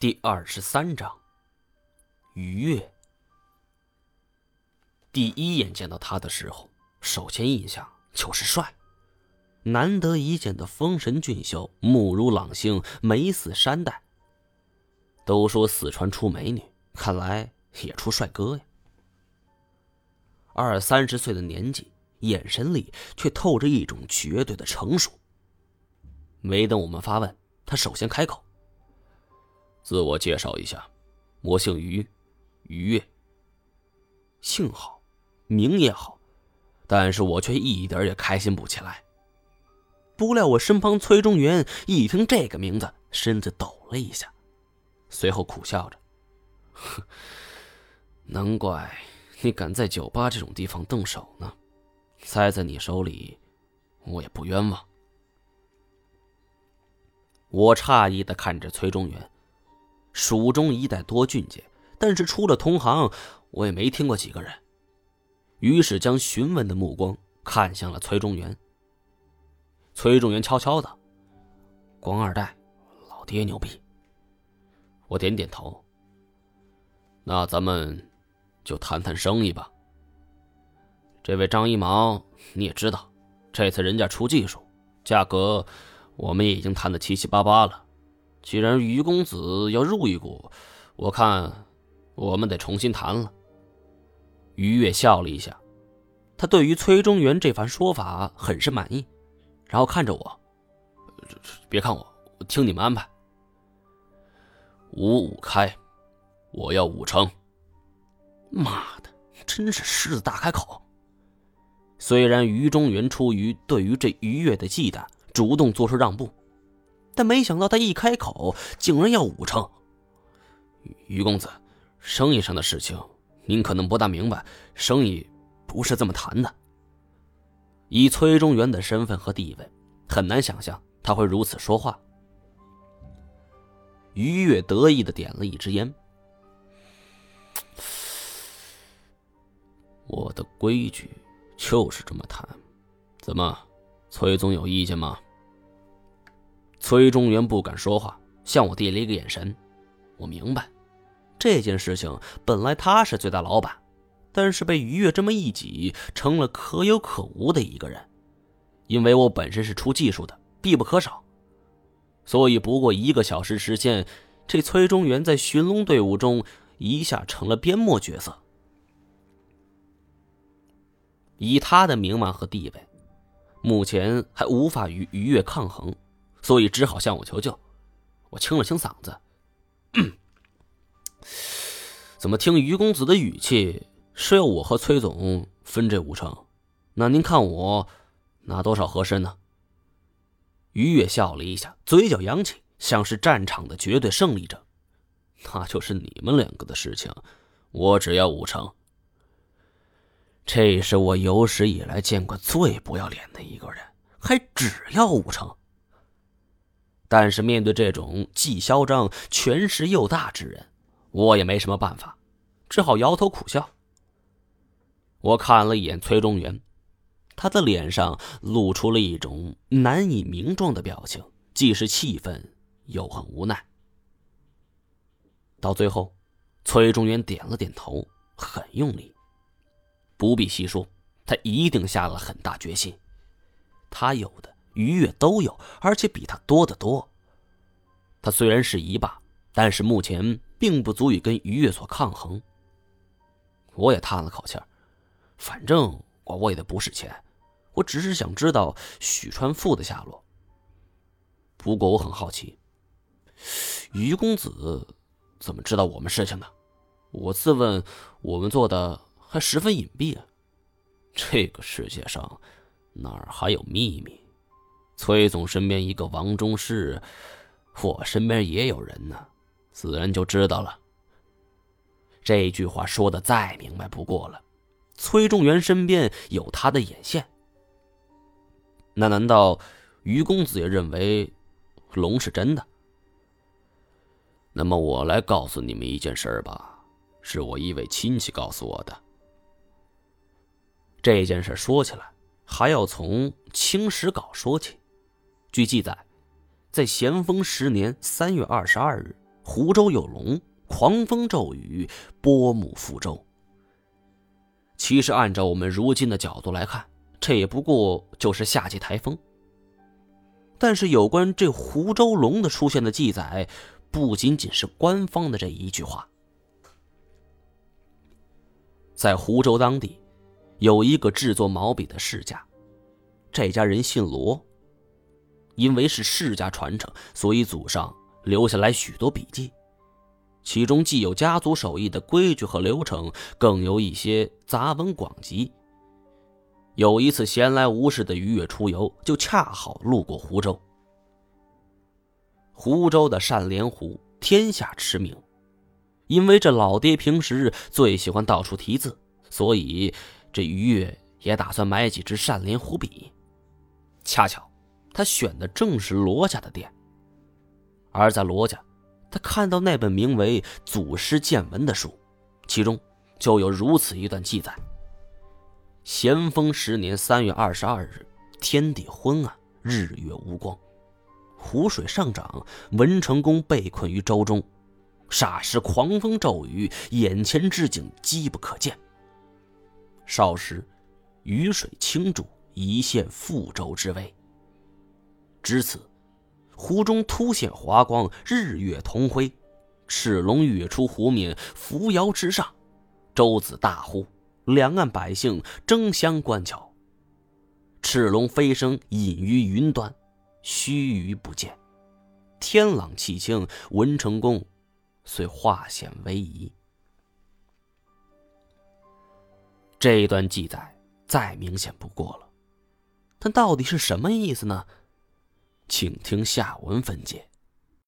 第二十三章，愉悦。第一眼见到他的时候，首先印象就是帅，难得一见的丰神俊秀，目如朗星，眉似山黛。都说四川出美女，看来也出帅哥呀。二三十岁的年纪，眼神里却透着一种绝对的成熟。没等我们发问，他首先开口。自我介绍一下，我姓于，于。姓好，名也好，但是我却一点也开心不起来。不料我身旁崔中原一听这个名字，身子抖了一下，随后苦笑着：“哼，难怪你敢在酒吧这种地方动手呢，栽在你手里，我也不冤枉。”我诧异的看着崔中原。蜀中一带多俊杰，但是出了同行，我也没听过几个人。于是将询问的目光看向了崔中原。崔中元悄悄的：“光二代，老爹牛逼。”我点点头。那咱们就谈谈生意吧。这位张一毛，你也知道，这次人家出技术，价格我们也已经谈的七七八八了。既然于公子要入一股，我看我们得重新谈了。于越笑了一下，他对于崔中原这番说法很是满意，然后看着我：“别看我，听你们安排。五五开，我要五成。”妈的，真是狮子大开口。虽然于中原出于对于这于越的忌惮，主动做出让步。但没想到他一开口，竟然要五成。于公子，生意上的事情，您可能不大明白，生意不是这么谈的。以崔中原的身份和地位，很难想象他会如此说话。于越得意的点了一支烟。我的规矩就是这么谈，怎么，崔总有意见吗？崔中原不敢说话，向我递了一个眼神。我明白，这件事情本来他是最大老板，但是被于越这么一挤，成了可有可无的一个人。因为我本身是出技术的，必不可少，所以不过一个小时时间，这崔中原在寻龙队伍中一下成了边牧角色。以他的名望和地位，目前还无法与于越抗衡。所以只好向我求救。我清了清嗓子，怎么听于公子的语气是要我和崔总分这五成？那您看我拿多少合适呢？于越笑了一下，嘴角扬起，像是战场的绝对胜利者。那就是你们两个的事情，我只要五成。这是我有史以来见过最不要脸的一个人，还只要五成。但是面对这种既嚣张、权势又大之人，我也没什么办法，只好摇头苦笑。我看了一眼崔中原，他的脸上露出了一种难以名状的表情，既是气愤又很无奈。到最后，崔中原点了点头，很用力。不必细说，他一定下了很大决心。他有的。于越都有，而且比他多得多。他虽然是一霸，但是目前并不足以跟于越所抗衡。我也叹了口气儿，反正我为的不是钱，我只是想知道许川富的下落。不过我很好奇，于公子怎么知道我们事情的？我自问，我们做的还十分隐蔽啊。这个世界上哪儿还有秘密？崔总身边一个王中士，我身边也有人呢，自然就知道了。这句话说的再明白不过了。崔仲元身边有他的眼线，那难道于公子也认为龙是真的？那么我来告诉你们一件事吧，是我一位亲戚告诉我的。这件事说起来，还要从清史稿说起。据记载，在咸丰十年三月二十二日，湖州有龙，狂风骤雨，波母覆舟。其实，按照我们如今的角度来看，这也不过就是夏季台风。但是，有关这湖州龙的出现的记载，不仅仅是官方的这一句话。在湖州当地，有一个制作毛笔的世家，这家人姓罗。因为是世家传承，所以祖上留下来许多笔记。其中既有家族手艺的规矩和流程，更有一些杂文广集。有一次闲来无事的于越出游，就恰好路过湖州。湖州的善莲湖天下驰名，因为这老爹平时最喜欢到处题字，所以这于越也打算买几支善莲湖笔。恰巧他选的正是罗家的店，而在罗家。他看到那本名为《祖师见闻》的书，其中就有如此一段记载：咸丰十年三月二十二日，天地昏暗，日月无光，湖水上涨，文成公被困于舟中，霎时狂风骤雨，眼前之景机不可见。少时，雨水倾注，一现覆舟之危。至此。湖中突现华光，日月同辉，赤龙跃出湖面，扶摇直上，周子大呼，两岸百姓争相观瞧。赤龙飞升，隐于云端，须臾不见。天朗气清，文成公遂化险为夷。这一段记载再明显不过了，但到底是什么意思呢？请听下文分解。